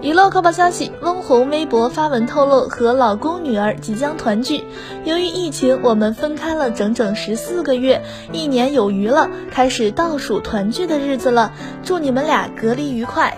娱乐快报消息：翁虹微博发文透露，和老公女儿即将团聚。由于疫情，我们分开了整整十四个月，一年有余了，开始倒数团聚的日子了。祝你们俩隔离愉快。